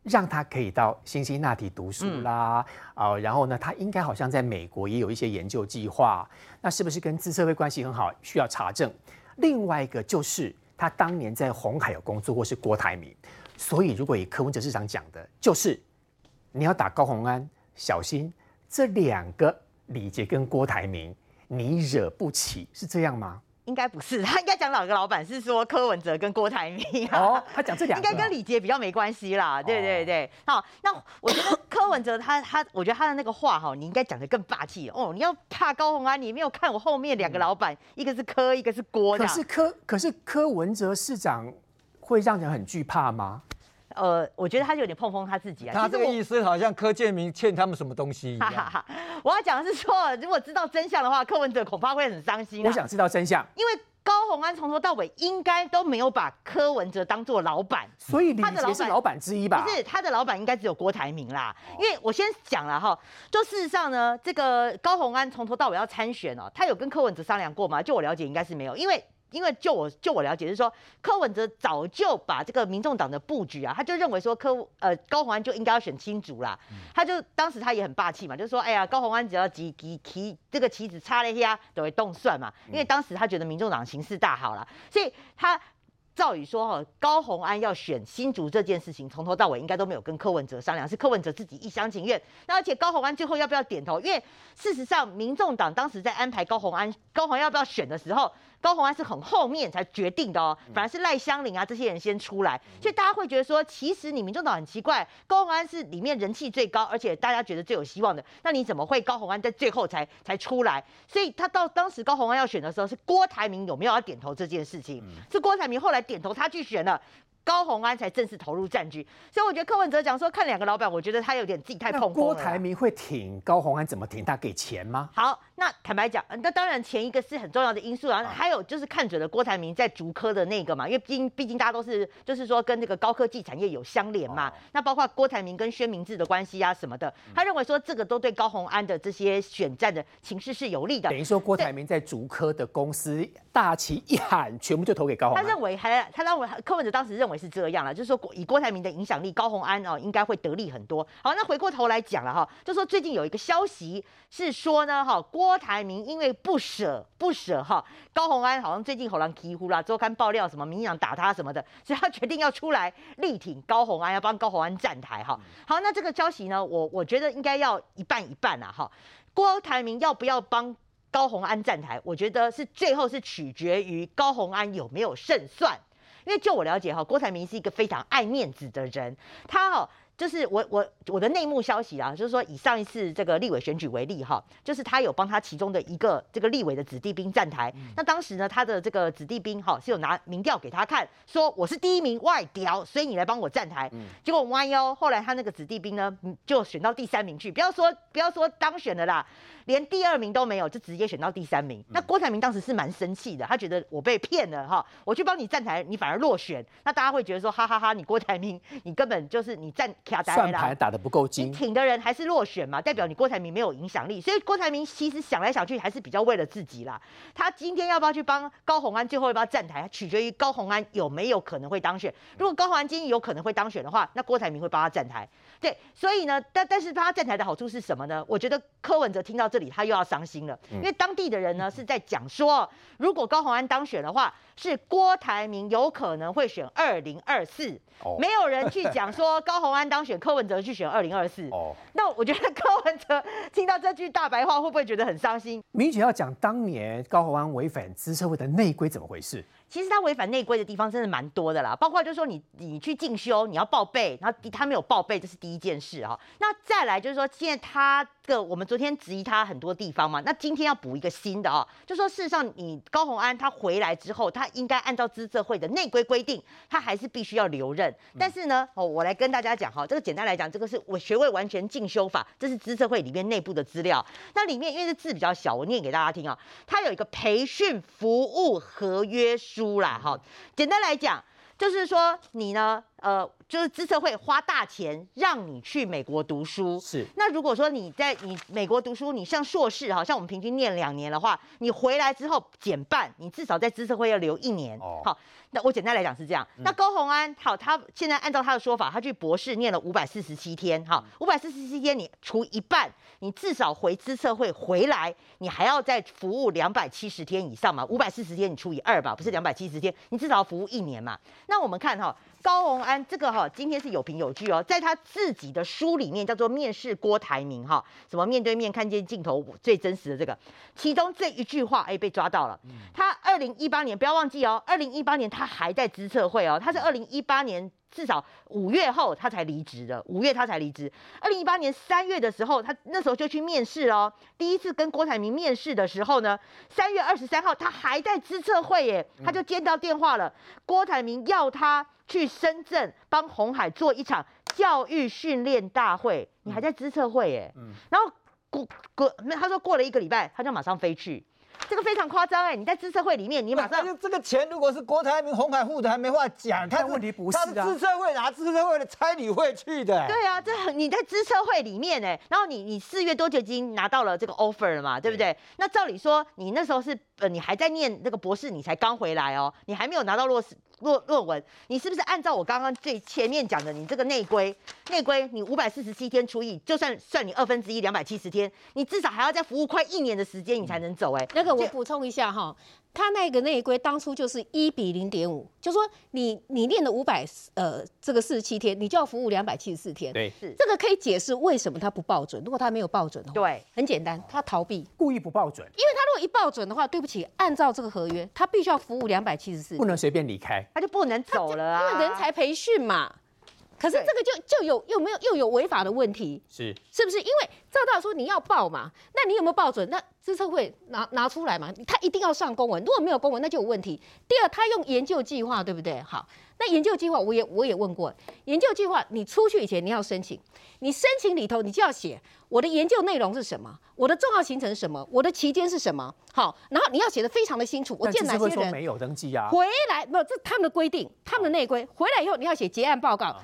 让他可以到辛辛那提读书啦，啊，然后呢，他应该好像在美国也有一些研究计划，那是不是跟资社会关系很好，需要查证？另外一个就是他当年在红海有工作，或是郭台铭，所以如果以柯文哲市长讲的，就是你要打高鸿安。小心这两个李杰跟郭台铭，你惹不起，是这样吗？应该不是，他应该讲哪个老板是说柯文哲跟郭台铭哦，他讲这两个应该跟李杰比较没关系啦。对对对，好，那我觉得柯文哲他他，我觉得他的那个话哈，你应该讲的更霸气哦。你要怕高红安，你没有看我后面两个老板，一个是柯，一个是郭。可是柯，可是柯文哲市长会让人很惧怕吗？呃，我觉得他有点碰碰他自己啊。他这个意思好像柯建明欠他们什么东西。我要讲的是说，如果知道真相的话，柯文哲恐怕会很伤心。我想知道真相，因为高鸿安从头到尾应该都没有把柯文哲当做老板，所以他的老板老板之一吧？不是，他的老板应该只有郭台铭啦。因为我先讲了哈，就事实上呢，这个高鸿安从头到尾要参选哦，他有跟柯文哲商量过吗？就我了解，应该是没有，因为。因为就我就我了解是说，柯文哲早就把这个民众党的布局啊，他就认为说柯呃高鸿安就应该要选新竹啦，他就当时他也很霸气嘛，就是说哎呀高鸿安只要几几旗这个旗子插了一下都会动算嘛，因为当时他觉得民众党形势大好了，所以他。赵宇说：“哈，高鸿安要选新竹这件事情，从头到尾应该都没有跟柯文哲商量，是柯文哲自己一厢情愿。那而且高鸿安最后要不要点头？因为事实上，民众党当时在安排高鸿安，高鸿安要不要选的时候，高鸿安是很后面才决定的哦。反而是赖香林啊这些人先出来，所以大家会觉得说，其实你民众党很奇怪，高鸿安是里面人气最高，而且大家觉得最有希望的，那你怎么会高鸿安在最后才才出来？所以他到当时高鸿安要选的时候，是郭台铭有没有要点头这件事情？是郭台铭后来。”点头，他去选了，高虹安才正式投入战局。所以我觉得柯文哲讲说看两个老板，我觉得他有点自己太那碰郭。台铭会挺高虹安怎么挺？他给钱吗？好，那坦白讲，呃那当然前一个是很重要的因素啊，还有就是看准了郭台铭在竹科的那个嘛，因为毕竟毕竟大家都是就是说跟这个高科技产业有相连嘛，那包括郭台铭跟薛明志的关系啊什么的，他认为说这个都对高虹安的这些选战的情势是有利的等。于说郭台铭在竹科的公司大旗一喊，全部就投给高虹安。他认为还他认为柯文哲当时认为是这样了，就是说郭以郭台铭的影响力，高虹安哦应该会得利很多。好，那回过头来讲了哈，就说最近有一个消息是说呢哈，郭台铭因为不舍不舍哈，高虹安好像最近好像啼呼啦，周刊爆料什么民进党打他什么的，所以他决定要出来力挺高虹安，要帮高虹安站台哈。好，那这个消息呢，我我觉得应该要一半一半啊哈。郭台铭要不要帮高虹安站台？我觉得是最后是取决于高虹安有没有胜算。因为就我了解哈，郭台铭是一个非常爱面子的人，他哦。就是我我我的内幕消息啊，就是说以上一次这个立委选举为例哈，就是他有帮他其中的一个这个立委的子弟兵站台。那当时呢，他的这个子弟兵哈是有拿民调给他看，说我是第一名外调，所以你来帮我站台。结果弯腰，后来他那个子弟兵呢，嗯就选到第三名去，不要说不要说当选的啦，连第二名都没有，就直接选到第三名。那郭台铭当时是蛮生气的，他觉得我被骗了哈，我去帮你站台，你反而落选，那大家会觉得说哈哈哈你郭台铭，你根本就是你站卡台算啦盘打得不够精你精，挺的人还是落选嘛，代表你郭台铭没有影响力，所以郭台铭其实想来想去还是比较为了自己啦。他今天要不要去帮高虹安，最后要不要站台，取决于高虹安有没有可能会当选。如果高虹安今天有可能会当选的话，那郭台铭会帮他站台。对，所以呢，但但是帮他站台的好处是什么呢？我觉得柯文哲听到这里，他又要伤心了，因为当地的人呢是在讲说，如果高虹安当选的话，是郭台铭有可能会选二零二四。哦没有人去讲说高虹安当选，柯文哲去选二零二四。哦，那我觉得柯文哲听到这句大白话，会不会觉得很伤心？民姐要讲当年高虹安违反资策会的内规怎么回事？其实他违反内规的地方真的蛮多的啦，包括就是说你你去进修，你要报备，然后他没有报备，这是第一件事哈、那再来就是说，现在他的我们昨天质疑他很多地方嘛，那今天要补一个新的啊、就说事实上你高虹安他回来之后，他应该按照资策会的内规规定，他还是必须要留任。但是呢，哦，我来跟大家讲哈，这个简单来讲，这个是我学位完全进修法，这是资策会里面内部的资料。那里面因为这字比较小，我念给大家听啊。它有一个培训服务合约书啦，哈，简单来讲。就是说，你呢，呃，就是资策会花大钱让你去美国读书，是那如果说你在你美国读书，你上硕士，好像我们平均念两年的话，你回来之后减半，你至少在资策会要留一年。哦好，那我简单来讲是这样。那高虹安，好，他现在按照他的说法，他去博士念了五百四十七天，哈，五百四十七天你除一半，你至少回资策会回来，你还要再服务两百七十天以上嘛？五百四十天你除以二吧，不是两百七十天，你至少要服务一年嘛。那我们看哈，高虹安这个哈，今天是有凭有据哦，在他自己的书里面叫做《面试郭台铭》哈，什么面对面看见镜头最真实的这个，其中这一句话哎被抓到了。他二零一八年不要忘记哦，二零一八年他还在资策会哦，他是二零一八年。至少五月后他才离职的，五月他才离职。二零一八年三月的时候，他那时候就去面试哦。第一次跟郭台铭面试的时候呢，三月二十三号他还在资策会耶，他就接到电话了，郭台铭要他去深圳帮红海做一场教育训练大会，你还在资策会耶。然后过过，那他说过了一个礼拜，他就马上飞去。这个非常夸张哎！你在资策会里面，你马上这个这个钱如果是郭台铭、红海户的，还没话讲。他但问题不是啊他是资策会拿资策会的差旅会去的。对啊，这很你在资策会里面哎，然后你你四月多就已经拿到了这个 offer 了嘛，对不对？那照理说你那时候是呃你还在念那个博士，你才刚回来哦，你还没有拿到论论论文，你是不是按照我刚刚最前面讲的，你这个内规内规你五百四十七天除以，就算算你二分之一两百七十天，你至少还要再服务快一年的时间，你才能走哎。那个我补充一下哈，他那个内规当初就是一比零点五，就说你你练了五百呃这个四十七天，你就要服务两百七十四天。对，是这个可以解释为什么他不报准。如果他没有报准的话，对，很简单，他逃避。故意不报准，因为他如果一报准的话，对不起，按照这个合约，他必须要服务两百七十四不，能随便离开。他就不能走了啊，因为人才培训嘛。可是对这个就就有又没有又有违法的问题，是是不是？因为照道说你要报嘛，那你有没有报准？那资策会拿拿出来嘛？他一定要上公文，如果没有公文，那就有问题。第二，他用研究计划，对不对？好，那研究计划我也我也问过，研究计划你出去以前你要申请，你申请里头你就要写我的研究内容是什么，我的重要行程是什么，我的期间是什么，好，然后你要写的非常的清楚，我但见哪些人没有登记啊。回来，没有这他们的规定，他们的内规，回来以后你要写结案报告，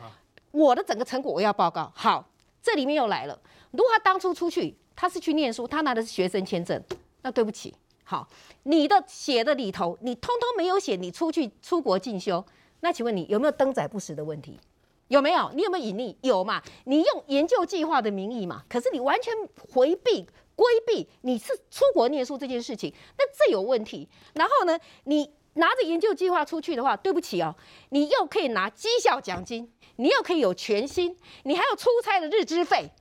我的整个成果我要报告。好，这里面又来了，如果他当初出去，他是去念书，他拿的是学生签证，那对不起，好，你的写的里头，你通通没有写你出去出国进修，那请问你有没有登载不实的问题？有没有？你有没有隐匿？有嘛？你用研究计划的名义嘛？可是你完全回避、规避你是出国念书这件事情，那这有问题。然后呢，你拿着研究计划出去的话，对不起哦，你又可以拿绩效奖金，你又可以有全薪，你还有出差的日资费。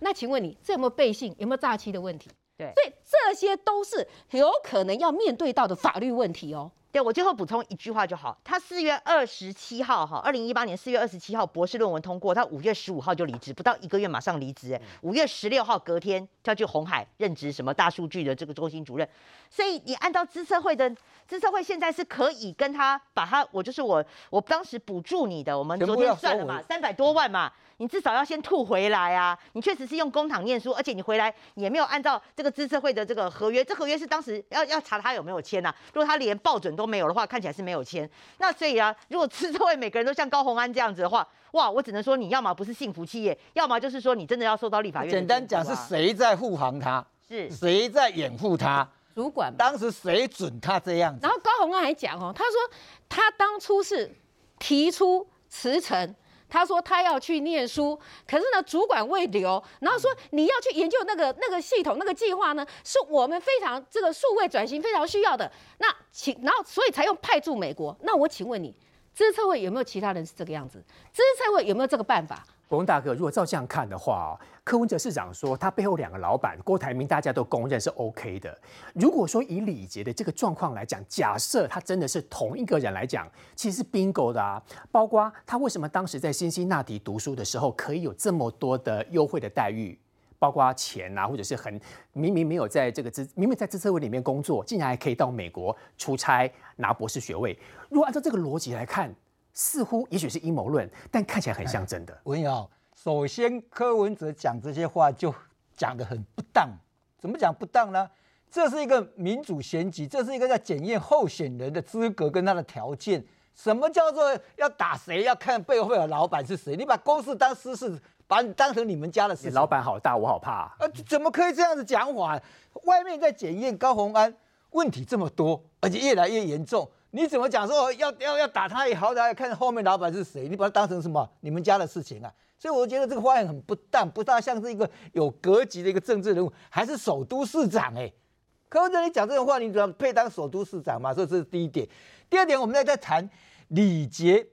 那请问你这有没有背信？有没有诈欺的问题？对所以这些都是有可能要面对到的法律问题哦。对我最后补充一句话就好，他四月二十七号哈，二零一八年四月二十七号博士论文通过，他五月十五号就离职，不到一个月马上离职，哎，五月十六号隔天他去红海任职什么大数据的这个中心主任，所以你按照资策会的资策会现在是可以跟他把他，我就是我我当时补助你的，我们昨天算了嘛，三百多万嘛。你至少要先吐回来啊！你确实是用公帑念书，而且你回来也没有按照这个资策会的这个合约，这合约是当时要要查他有没有签呐、如果他连报准都没有的话，看起来是没有签。那所以啊，如果资策会每个人都像高虹安这样子的话，哇，我只能说你要么不是幸福企业，要么就是说你真的要受到立法院的简单讲是谁在护航他，是谁在掩护他，主管嘛当时谁准他这样子然？后高虹安还讲哦，他说他当初是提出辞呈。他说他要去念书，可是呢，主管未留，然后说你要去研究那个那个系统那个计划呢，是我们非常这个数位转型非常需要的。那请，然后所以才用派驻美国。那我请问你，资策会有没有其他人是这个样子？资策会有没有这个办法？国文大哥，如果照这样看的话，柯文哲市长说他背后两个老板郭台铭，大家都公认是 OK 的。如果说以李杰的这个状况来讲，假设他真的是同一个人来讲，其实是 bingo 的啊。包括他为什么当时在辛辛那提读书的时候，可以有这么多的优惠的待遇，包括钱啊，或者是很明明没有在这个资，明明在资策会里面工作，竟然还可以到美国出差拿博士学位。如果按照这个逻辑来看，似乎也许是阴谋论，但看起来很像真的。文瑶，首先柯文哲讲这些话就讲得很不当，怎么讲不当呢？这是一个民主选举，这是一个在检验候选人的资格跟他的条件。什么叫做要打谁？要看背后的老板是谁。你把公事当私事，把你当成你们家的事老板好大，我好怕、啊。呃，怎么可以这样子讲法？外面在检验高虹安，问题这么多，而且越来越严重。你怎么讲说要要要打他也好歹要看后面老板是谁？你把他当成什么？你们家的事情啊？所以我觉得这个发言很不当，不大像是一个有格局的一个政治人物，还是首都市长哎、柯文哲，你讲这种话，你怎么配当首都市长嘛？这是第一点。第二点，我们在在谈礼节，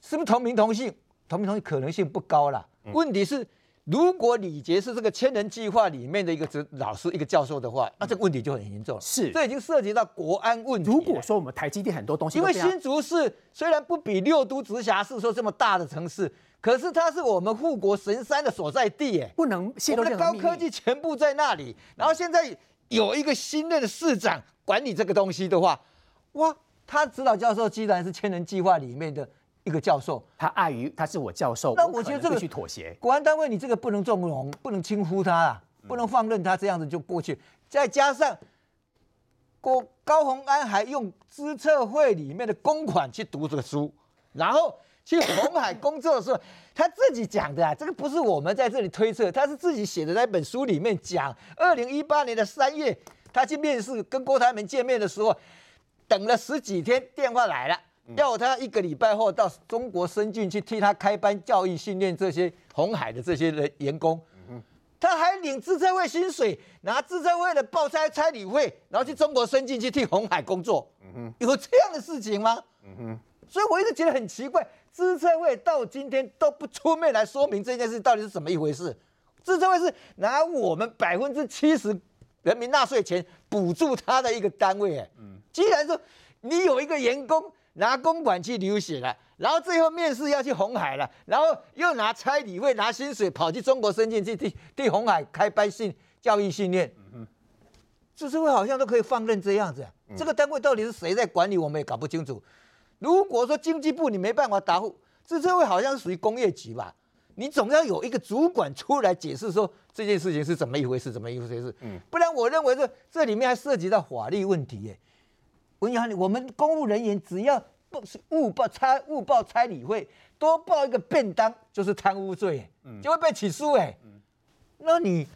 是不是同名同姓？同名同姓可能性不高啦。问题是，如果李杰是这个千人计划里面的一个指老师、一个教授的话，那这个问题就很严重了。是这已经涉及到国安问题。如果说我们台积电很多东西因为新竹市虽然不比六都直辖市说这么大的城市，可是它是我们护国神山的所在地，哎。不能泄我们的高科技全部在那里，然后现在有一个新任的市长管理这个东西的话，哇，他指导教授既然是千人计划里面的一个教授，他碍于他是我教授，那我觉得这个去妥协。国安单位你这个不能纵容，不能轻忽他啊，不能放任他这样子就过去。再加上郭高鸿安还用资策会里面的公款去读这个书，然后去红海工作的时候，他自己讲的啊，这个不是我们在这里推测，他是自己写的那本书里面讲，二零一八年的三月，他去面试跟郭台铭见面的时候，等了十几天，电话来了。要他一个礼拜后到中国深圳去替他开班教育训练这些红海的这些人员工，他还领自策会薪水，拿自策会的报差差旅费，然后去中国深圳去替红海工作，有这样的事情吗？所以我一直觉得很奇怪，自策会到今天都不出面来说明这件事到底是怎么一回事。自策会是拿我们百分之七十人民纳税钱补助他的一个单位，哎，既然说你有一个员工拿公款去流血了，然后最后面试要去红海了，然后又拿差旅费、拿薪水跑去中国深圳去替替红海开班训教育训练，自治会好像都可以放任这样子、这个单位到底是谁在管理，我们也搞不清楚。如果说经济部你没办法答复，自治会好像是属于工业局吧？你总要有一个主管出来解释说这件事情是怎么一回事，怎么一回事。嗯，不然我认为这这里面还涉及到法律问题耶。文扬，我们公务人员只要不是误报差误报差理会，多报一个便当就是贪污罪，就会被起诉哎。那你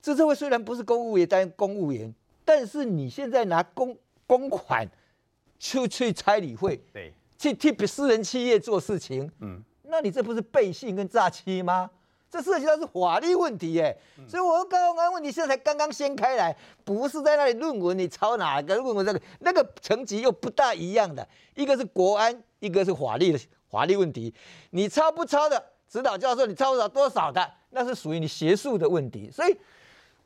自治会虽然不是公务员，但公务员，但是你现在拿公公款出去差理会，对，去替私人企业做事情，嗯，那你这不是背信跟诈欺吗？这涉及到是法律问题耶，所以我高安问题现在才刚刚掀开来，不是在那里论文你抄哪个论文这个那个层级又不大一样的，一个是国安，一个是法律的法律问题，你抄不抄的指导教授，你抄不抄多少的，那是属于你学术的问题，所以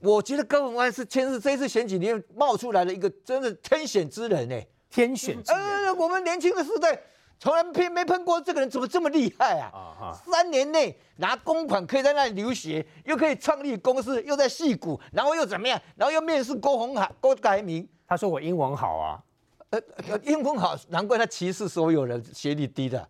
我觉得高文安是牵涉这次选举里面冒出来的一个真的天选之人哎，天选之人，呃，我们年轻的时代。从来没没碰过这个人，怎么这么厉害啊？三年内拿公款可以在那里留学，又可以创立公司，又在戏谷，然后又怎么样？然后又面试郭宏海、郭改明。他说我英文好啊，呃，英文好，难怪他歧视所有人学历低的。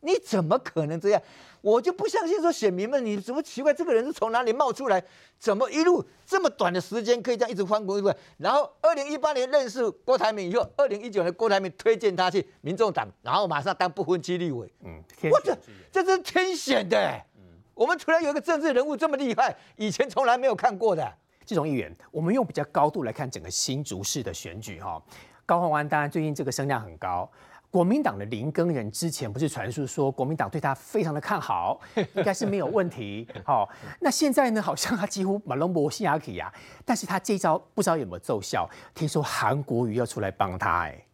你怎么可能这样？我就不相信说选民们，你怎么奇怪？这个人是从哪里冒出来？怎么一路这么短的时间可以这样一直翻滚？然后二零一八年认识郭台铭以后，二零一九年郭台铭推荐他去民众党，然后马上当不分区立委。嗯，我这这是天选的。嗯，我们突然有一个政治人物这么厉害，以前从来没有看过的。这种议员，我们用比较高度来看整个新竹市的选举哈。高鸿安当然最近这个声量很高。国民党的林根人之前不是传述说国民党对他非常的看好，应该是没有问题。好，那现在呢，好像他几乎马龙博西亚克呀，但是他这招不知道有没有奏效。听说韩国瑜要出来帮他，哎，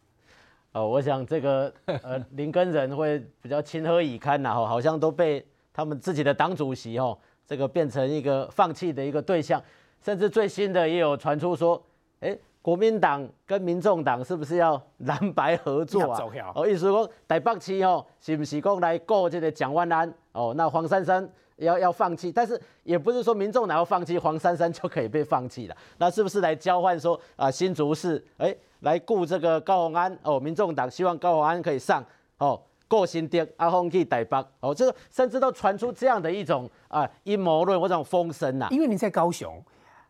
哦，我想这个呃 林根人会比较情何以堪呐，哈，好像都被他们自己的党主席哦，这个变成一个放弃的一个对象，甚至最新的也有传出说，哎。国民党跟民众党是不是要蓝白合作啊？哦，意思讲台北市哦，是不是讲来过这个蒋万安？哦，那黄珊珊要要放弃，但是也不是说民众党要放弃，黄珊珊就可以被放弃了。那是不是来交换说啊，新竹市哎来顾这个高鸿安？哦，民众党希望高鸿安可以上哦，过新店阿峰去台北哦，这个甚至都传出这样的一种啊阴谋论或者风声呐。因为你在高雄，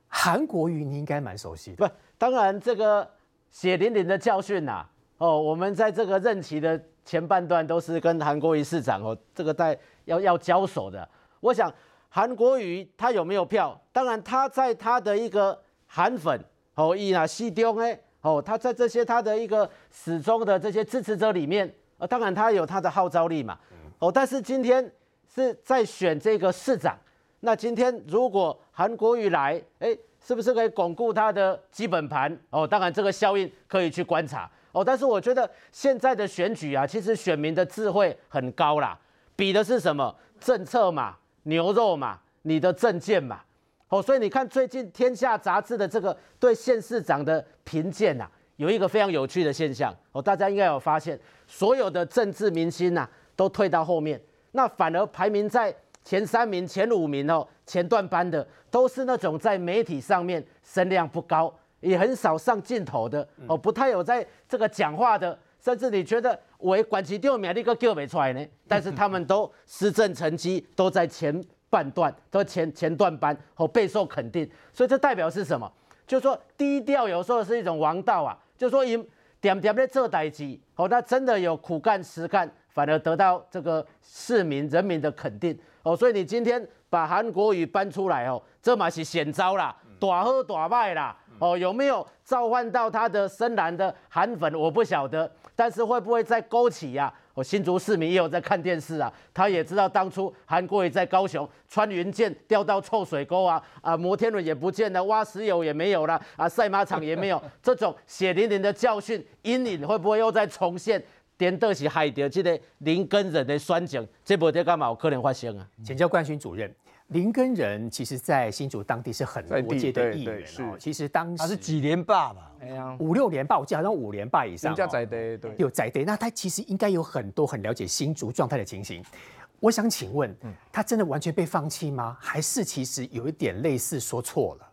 韩国瑜你应该蛮熟悉的。不。当然，这个血淋淋的教训呐，哦，我们在这个任期的前半段都是跟韩国瑜市长哦，这个在要要交手的。我想韩国瑜他有没有票？当然他在他的一个韩粉哦，伊啊西中哎哦，他在这些他的一个始终的这些支持者里面，呃，当然他有他的号召力嘛，哦，但是今天是在选这个市长，那今天如果韩国瑜来，哎。是不是可以巩固他的基本盘？哦，当然这个效应可以去观察哦。但是我觉得现在的选举啊，其实选民的智慧很高啦，比的是什么政策嘛、牛肉嘛、你的政见嘛。哦，所以你看最近《天下》杂志的这个对县市长的评鉴呐，有一个非常有趣的现象哦，大家应该有发现，所有的政治明星呐都退到后面，那反而排名在。前三名、前五名哦，前段班的都是那种在媒体上面声量不高，也很少上镜头的哦，不太有在这个讲话的，甚至你觉得我管其丢名那个叫没出来呢，但是他们都施政成绩都在前半段，都前前段班哦，备受肯定，所以这代表是什么？就是说低调有时候是一种王道啊，就是说因点点在这代机哦，他真的有苦干实干，反而得到这个市民人民的肯定。哦，所以你今天把韩国语搬出来哦，这嘛是险招啦，大喝大卖啦。哦，有没有召唤到他的深蓝的韩粉？我不晓得，但是会不会再勾起呀？我新竹市民也有在看电视啊，他也知道当初韩国瑜在高雄穿云箭掉到臭水沟啊，啊，摩天轮也不见了，挖石油也没有了，啊，赛马场也没有，这种血淋淋的教训阴影会不会又再重现？颠倒是害掉这个林根人的选情，这部在干嘛有可能发生啊？请教冠勋主任，林根人其实在新竹当地是很多届的议员哦。其实当时他是几连霸吧？哎呀，五六连霸，我记得好像五连霸以上。人家在的对，有在的，那他其实应该有很多很了解新竹状态的情形。我想请问，他真的完全被放弃吗？还是其实有一点类似说错了？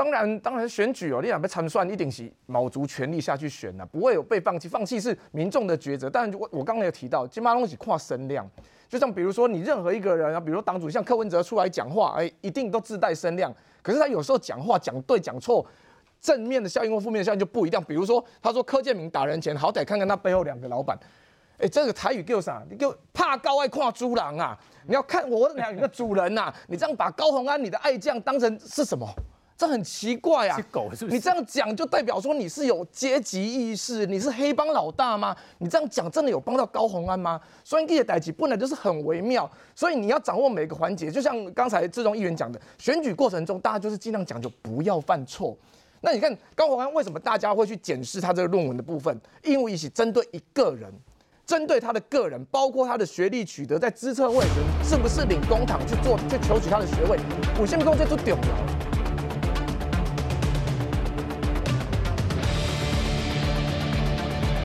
当然，当然选举哦，你想被参算，一定是卯足全力下去选的，不会有被放弃。放弃是民众的抉择。但我我刚刚有提到，金马东西跨声量，就像比如说你任何一个人啊，比如说党主像柯文哲出来讲话，哎，一定都自带声量。可是他有时候讲话讲对讲错，正面的效应或负面的效应就不一样。比如说他说柯建明打人前，好歹看看他背后两个老板。哎，这个台语叫啥？你叫怕高爱跨猪狼啊！你要看我两个主人呐！你这样把高鸿安你的爱将当成是什么？这很奇怪啊！是狗是不是？你这样讲就代表说你是有阶级意识，你是黑帮老大吗？你这样讲真的有帮到高鸿安吗？所以这些代际本来就是很微妙，所以你要掌握每个环节。就像刚才志忠议员讲的，选举过程中大家就是尽量讲究不要犯错。那你看高鸿安为什么大家会去检视他这个论文的部分？因为一起针对一个人。针对他的个人，包括他的学历取得，在资策位是不是领公堂去做去求取他的学位，五线工这就屌了。